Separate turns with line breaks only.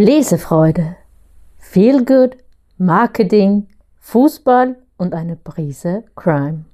Lesefreude, Feel Good, Marketing, Fußball und eine Prise Crime.